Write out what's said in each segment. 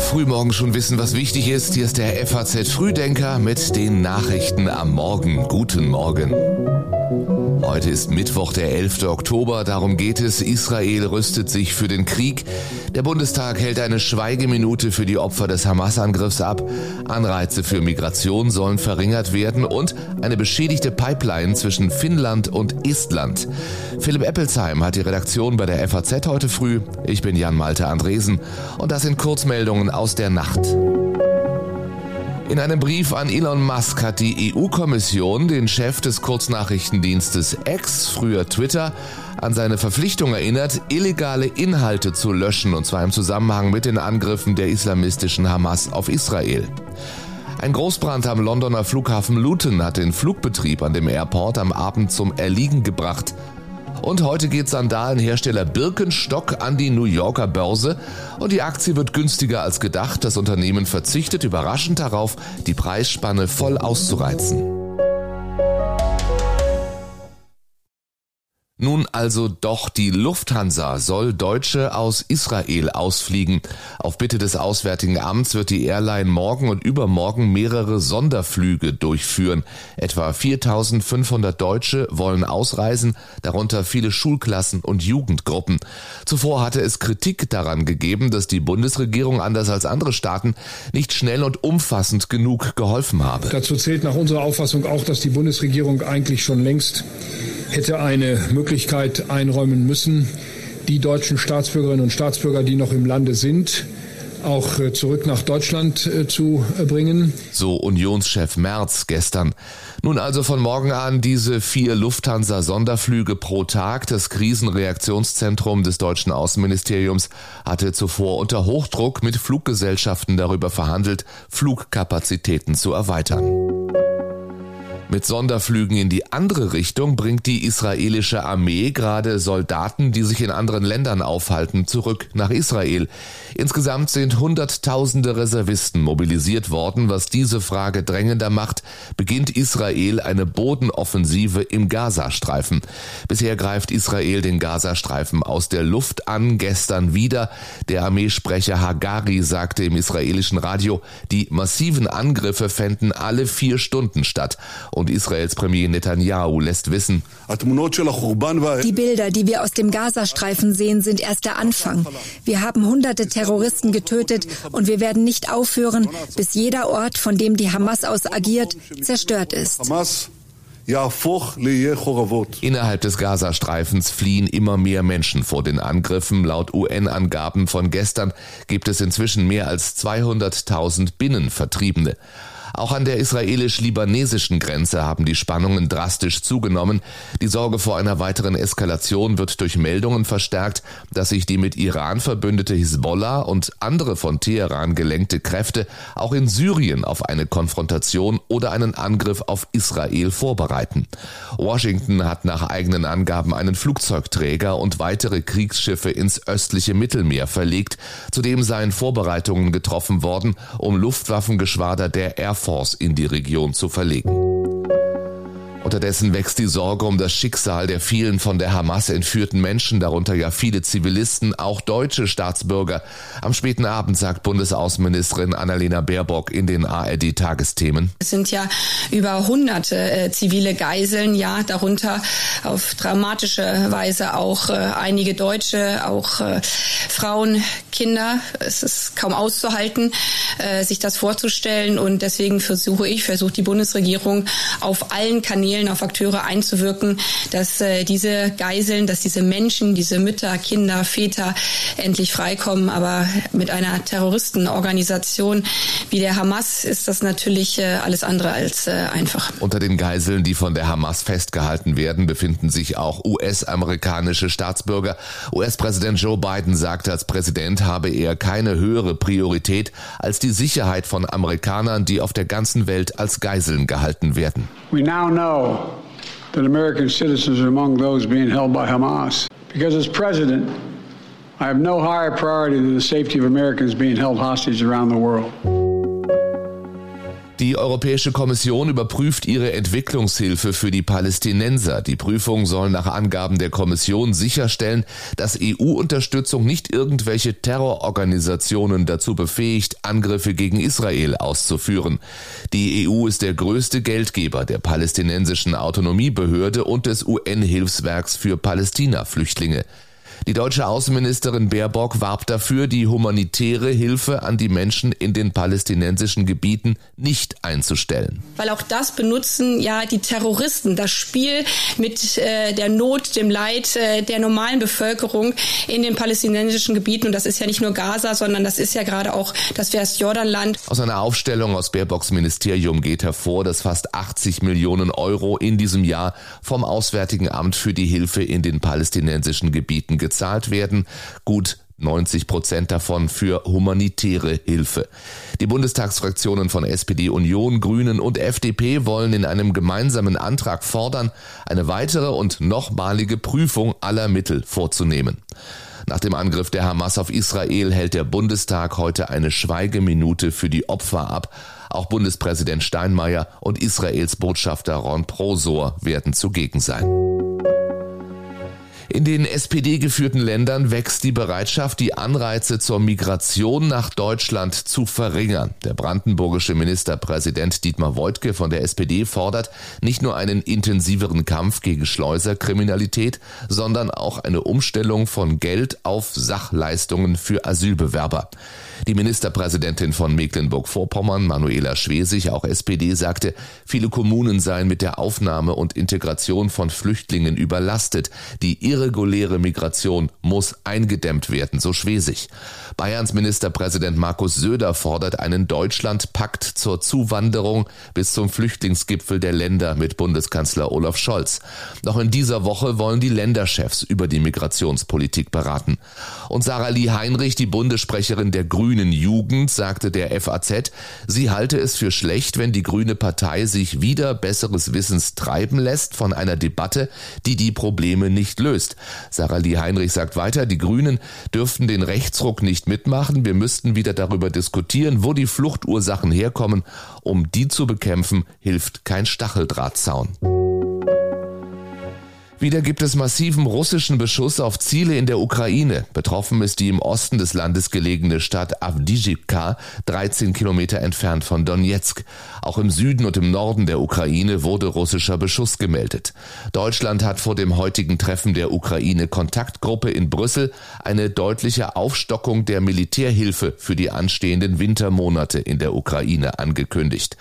Frühmorgen schon wissen, was wichtig ist. Hier ist der FAZ Frühdenker mit den Nachrichten am Morgen. Guten Morgen. Heute ist Mittwoch, der 11. Oktober. Darum geht es. Israel rüstet sich für den Krieg. Der Bundestag hält eine Schweigeminute für die Opfer des Hamas-Angriffs ab. Anreize für Migration sollen verringert werden und eine beschädigte Pipeline zwischen Finnland und Estland. Philipp Eppelsheim hat die Redaktion bei der FAZ heute früh. Ich bin Jan Malte Andresen und das sind Kurzmeldungen aus der Nacht. In einem Brief an Elon Musk hat die EU-Kommission den Chef des Kurznachrichtendienstes X, früher Twitter, an seine Verpflichtung erinnert, illegale Inhalte zu löschen, und zwar im Zusammenhang mit den Angriffen der islamistischen Hamas auf Israel. Ein Großbrand am Londoner Flughafen Luton hat den Flugbetrieb an dem Airport am Abend zum Erliegen gebracht. Und heute geht Sandalenhersteller Birkenstock an die New Yorker Börse und die Aktie wird günstiger als gedacht. Das Unternehmen verzichtet überraschend darauf, die Preisspanne voll auszureizen. Nun also doch die Lufthansa soll Deutsche aus Israel ausfliegen. Auf Bitte des Auswärtigen Amts wird die Airline morgen und übermorgen mehrere Sonderflüge durchführen. Etwa 4500 Deutsche wollen ausreisen, darunter viele Schulklassen und Jugendgruppen. Zuvor hatte es Kritik daran gegeben, dass die Bundesregierung anders als andere Staaten nicht schnell und umfassend genug geholfen habe. Dazu zählt nach unserer Auffassung auch, dass die Bundesregierung eigentlich schon längst hätte eine Möglichkeit einräumen müssen, die deutschen Staatsbürgerinnen und Staatsbürger, die noch im Lande sind, auch äh, zurück nach Deutschland äh, zu bringen. So Unionschef Merz gestern. Nun also von morgen an diese vier Lufthansa-Sonderflüge pro Tag. Das Krisenreaktionszentrum des deutschen Außenministeriums hatte zuvor unter Hochdruck mit Fluggesellschaften darüber verhandelt, Flugkapazitäten zu erweitern. Mit Sonderflügen in die andere Richtung bringt die israelische Armee gerade Soldaten, die sich in anderen Ländern aufhalten, zurück nach Israel. Insgesamt sind Hunderttausende Reservisten mobilisiert worden, was diese Frage drängender macht, beginnt Israel eine Bodenoffensive im Gazastreifen. Bisher greift Israel den Gazastreifen aus der Luft an, gestern wieder. Der Armeesprecher Hagari sagte im israelischen Radio, die massiven Angriffe fänden alle vier Stunden statt und Israels Premier Netanyahu lässt wissen, die Bilder, die wir aus dem Gazastreifen sehen, sind erst der Anfang. Wir haben hunderte Terroristen getötet und wir werden nicht aufhören, bis jeder Ort, von dem die Hamas aus agiert, zerstört ist. Innerhalb des Gazastreifens fliehen immer mehr Menschen vor den Angriffen. Laut UN-Angaben von gestern gibt es inzwischen mehr als 200.000 Binnenvertriebene. Auch an der israelisch-libanesischen Grenze haben die Spannungen drastisch zugenommen. Die Sorge vor einer weiteren Eskalation wird durch Meldungen verstärkt, dass sich die mit Iran verbündete Hisbollah und andere von Teheran gelenkte Kräfte auch in Syrien auf eine Konfrontation oder einen Angriff auf Israel vorbereiten. Washington hat nach eigenen Angaben einen Flugzeugträger und weitere Kriegsschiffe ins östliche Mittelmeer verlegt. Zudem seien Vorbereitungen getroffen worden, um Luftwaffengeschwader der Air Force in die Region zu verlegen. Unterdessen wächst die Sorge um das Schicksal der vielen von der Hamas entführten Menschen, darunter ja viele Zivilisten, auch deutsche Staatsbürger. Am späten Abend sagt Bundesaußenministerin Annalena Baerbock in den ARD-Tagesthemen. Es sind ja über hunderte äh, zivile Geiseln, ja, darunter auf dramatische Weise auch äh, einige Deutsche, auch äh, Frauen, Kinder. Es ist kaum auszuhalten, äh, sich das vorzustellen und deswegen versuche ich, versucht die Bundesregierung auf allen Kanälen Kanälen auf Akteure einzuwirken, dass äh, diese Geiseln, dass diese Menschen, diese Mütter, Kinder, Väter endlich freikommen. Aber mit einer Terroristenorganisation wie der Hamas ist das natürlich äh, alles andere als äh, einfach. Unter den Geiseln, die von der Hamas festgehalten werden, befinden sich auch US-amerikanische Staatsbürger. US-Präsident Joe Biden sagte, als Präsident habe er keine höhere Priorität als die Sicherheit von Amerikanern, die auf der ganzen Welt als Geiseln gehalten werden. We now know that American citizens are among those being held by Hamas. Because as president, I have no higher priority than the safety of Americans being held hostage around the world. Die Europäische Kommission überprüft ihre Entwicklungshilfe für die Palästinenser. Die Prüfung soll nach Angaben der Kommission sicherstellen, dass EU-Unterstützung nicht irgendwelche Terrororganisationen dazu befähigt, Angriffe gegen Israel auszuführen. Die EU ist der größte Geldgeber der palästinensischen Autonomiebehörde und des UN-Hilfswerks für Palästina-Flüchtlinge. Die deutsche Außenministerin Baerbock warb dafür, die humanitäre Hilfe an die Menschen in den palästinensischen Gebieten nicht einzustellen. Weil auch das benutzen ja die Terroristen, das Spiel mit äh, der Not, dem Leid äh, der normalen Bevölkerung in den palästinensischen Gebieten. Und das ist ja nicht nur Gaza, sondern das ist ja gerade auch das Westjordanland. Aus einer Aufstellung aus Baerbocks Ministerium geht hervor, dass fast 80 Millionen Euro in diesem Jahr vom Auswärtigen Amt für die Hilfe in den palästinensischen Gebieten gezahlt werden. Gut 90 Prozent davon für humanitäre Hilfe. Die Bundestagsfraktionen von SPD, Union, Grünen und FDP wollen in einem gemeinsamen Antrag fordern, eine weitere und nochmalige Prüfung aller Mittel vorzunehmen. Nach dem Angriff der Hamas auf Israel hält der Bundestag heute eine Schweigeminute für die Opfer ab. Auch Bundespräsident Steinmeier und Israels Botschafter Ron Prosor werden zugegen sein. In den SPD-geführten Ländern wächst die Bereitschaft, die Anreize zur Migration nach Deutschland zu verringern. Der brandenburgische Ministerpräsident Dietmar Woidke von der SPD fordert nicht nur einen intensiveren Kampf gegen Schleuserkriminalität, sondern auch eine Umstellung von Geld auf Sachleistungen für Asylbewerber. Die Ministerpräsidentin von Mecklenburg-Vorpommern, Manuela Schwesig, auch SPD, sagte, viele Kommunen seien mit der Aufnahme und Integration von Flüchtlingen überlastet. Die irreguläre Migration muss eingedämmt werden, so Schwesig. Bayerns Ministerpräsident Markus Söder fordert einen Deutschlandpakt zur Zuwanderung bis zum Flüchtlingsgipfel der Länder mit Bundeskanzler Olaf Scholz. Noch in dieser Woche wollen die Länderchefs über die Migrationspolitik beraten. Und Sarah Lee Heinrich, die Bundessprecherin der Grünen Jugend, sagte der FAZ, sie halte es für schlecht, wenn die Grüne Partei sich wieder besseres Wissens treiben lässt von einer Debatte, die die Probleme nicht löst. Sarah Lee Heinrich sagt weiter, die Grünen dürften den Rechtsruck nicht mitmachen. Wir müssten wieder darüber diskutieren, wo die Fluchtursachen herkommen. Um die zu bekämpfen, hilft kein Stacheldrahtzaun. Wieder gibt es massiven russischen Beschuss auf Ziele in der Ukraine. Betroffen ist die im Osten des Landes gelegene Stadt Avdijivka, 13 Kilometer entfernt von Donetsk. Auch im Süden und im Norden der Ukraine wurde russischer Beschuss gemeldet. Deutschland hat vor dem heutigen Treffen der Ukraine-Kontaktgruppe in Brüssel eine deutliche Aufstockung der Militärhilfe für die anstehenden Wintermonate in der Ukraine angekündigt.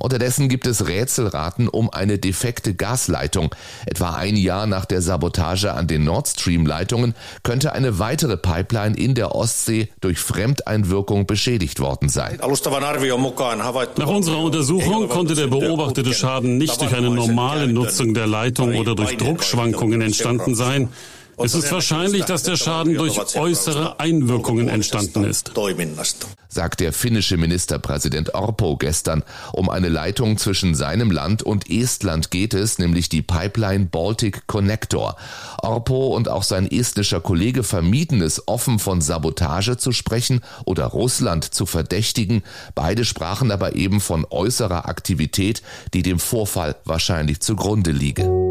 Unterdessen gibt es Rätselraten um eine defekte Gasleitung. Etwa ein Jahr nach der Sabotage an den Nord Stream Leitungen könnte eine weitere Pipeline in der Ostsee durch Fremdeinwirkung beschädigt worden sein. Nach unserer Untersuchung konnte der beobachtete Schaden nicht durch eine normale Nutzung der Leitung oder durch Druckschwankungen entstanden sein. Es ist wahrscheinlich, dass der Schaden durch äußere Einwirkungen entstanden ist, sagt der finnische Ministerpräsident Orpo gestern. Um eine Leitung zwischen seinem Land und Estland geht es, nämlich die Pipeline Baltic Connector. Orpo und auch sein estnischer Kollege vermieden es, offen von Sabotage zu sprechen oder Russland zu verdächtigen. Beide sprachen aber eben von äußerer Aktivität, die dem Vorfall wahrscheinlich zugrunde liege.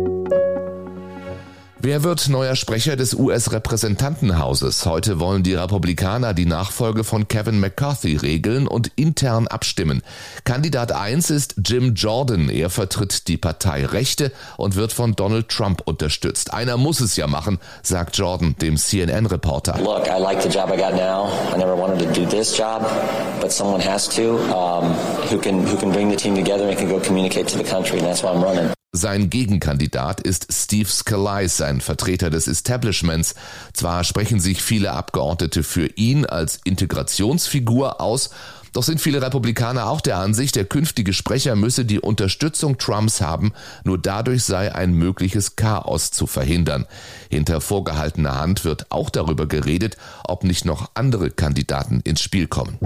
Wer wird neuer Sprecher des US-Repräsentantenhauses? Heute wollen die Republikaner die Nachfolge von Kevin McCarthy regeln und intern abstimmen. Kandidat 1 ist Jim Jordan. Er vertritt die Partei Rechte und wird von Donald Trump unterstützt. Einer muss es ja machen, sagt Jordan dem CNN-Reporter. Look, I like the job I got now. I never wanted to do this job, but someone has to, um, who can who can bring the team together and can go communicate to the country, and that's why I'm running. Sein Gegenkandidat ist Steve Scalise, ein Vertreter des Establishments. Zwar sprechen sich viele Abgeordnete für ihn als Integrationsfigur aus, doch sind viele Republikaner auch der Ansicht, der künftige Sprecher müsse die Unterstützung Trumps haben, nur dadurch sei ein mögliches Chaos zu verhindern. Hinter vorgehaltener Hand wird auch darüber geredet, ob nicht noch andere Kandidaten ins Spiel kommen.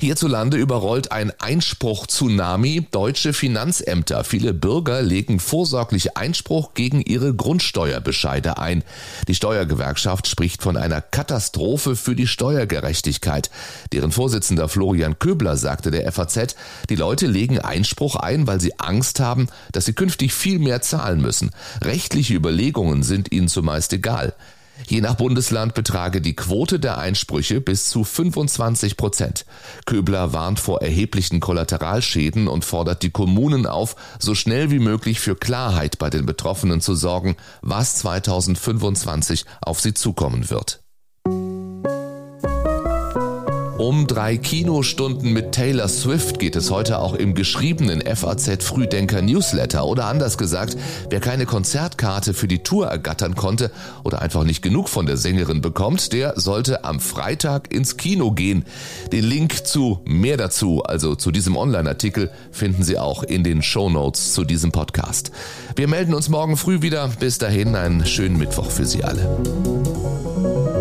Hierzulande überrollt ein Einspruch-Tsunami deutsche Finanzämter. Viele Bürger legen vorsorglich Einspruch gegen ihre Grundsteuerbescheide ein. Die Steuergewerkschaft spricht von einer Katastrophe für die Steuergerechtigkeit. Deren Vorsitzender Florian Köbler sagte der FAZ, die Leute legen Einspruch ein, weil sie Angst haben, dass sie künftig viel mehr zahlen müssen. Rechtliche Überlegungen sind ihnen zumeist egal. Je nach Bundesland betrage die Quote der Einsprüche bis zu 25 Prozent. Köbler warnt vor erheblichen Kollateralschäden und fordert die Kommunen auf, so schnell wie möglich für Klarheit bei den Betroffenen zu sorgen, was 2025 auf sie zukommen wird. Um drei Kinostunden mit Taylor Swift geht es heute auch im geschriebenen FAZ Frühdenker Newsletter. Oder anders gesagt, wer keine Konzertkarte für die Tour ergattern konnte oder einfach nicht genug von der Sängerin bekommt, der sollte am Freitag ins Kino gehen. Den Link zu mehr dazu, also zu diesem Online-Artikel, finden Sie auch in den Show Notes zu diesem Podcast. Wir melden uns morgen früh wieder. Bis dahin einen schönen Mittwoch für Sie alle.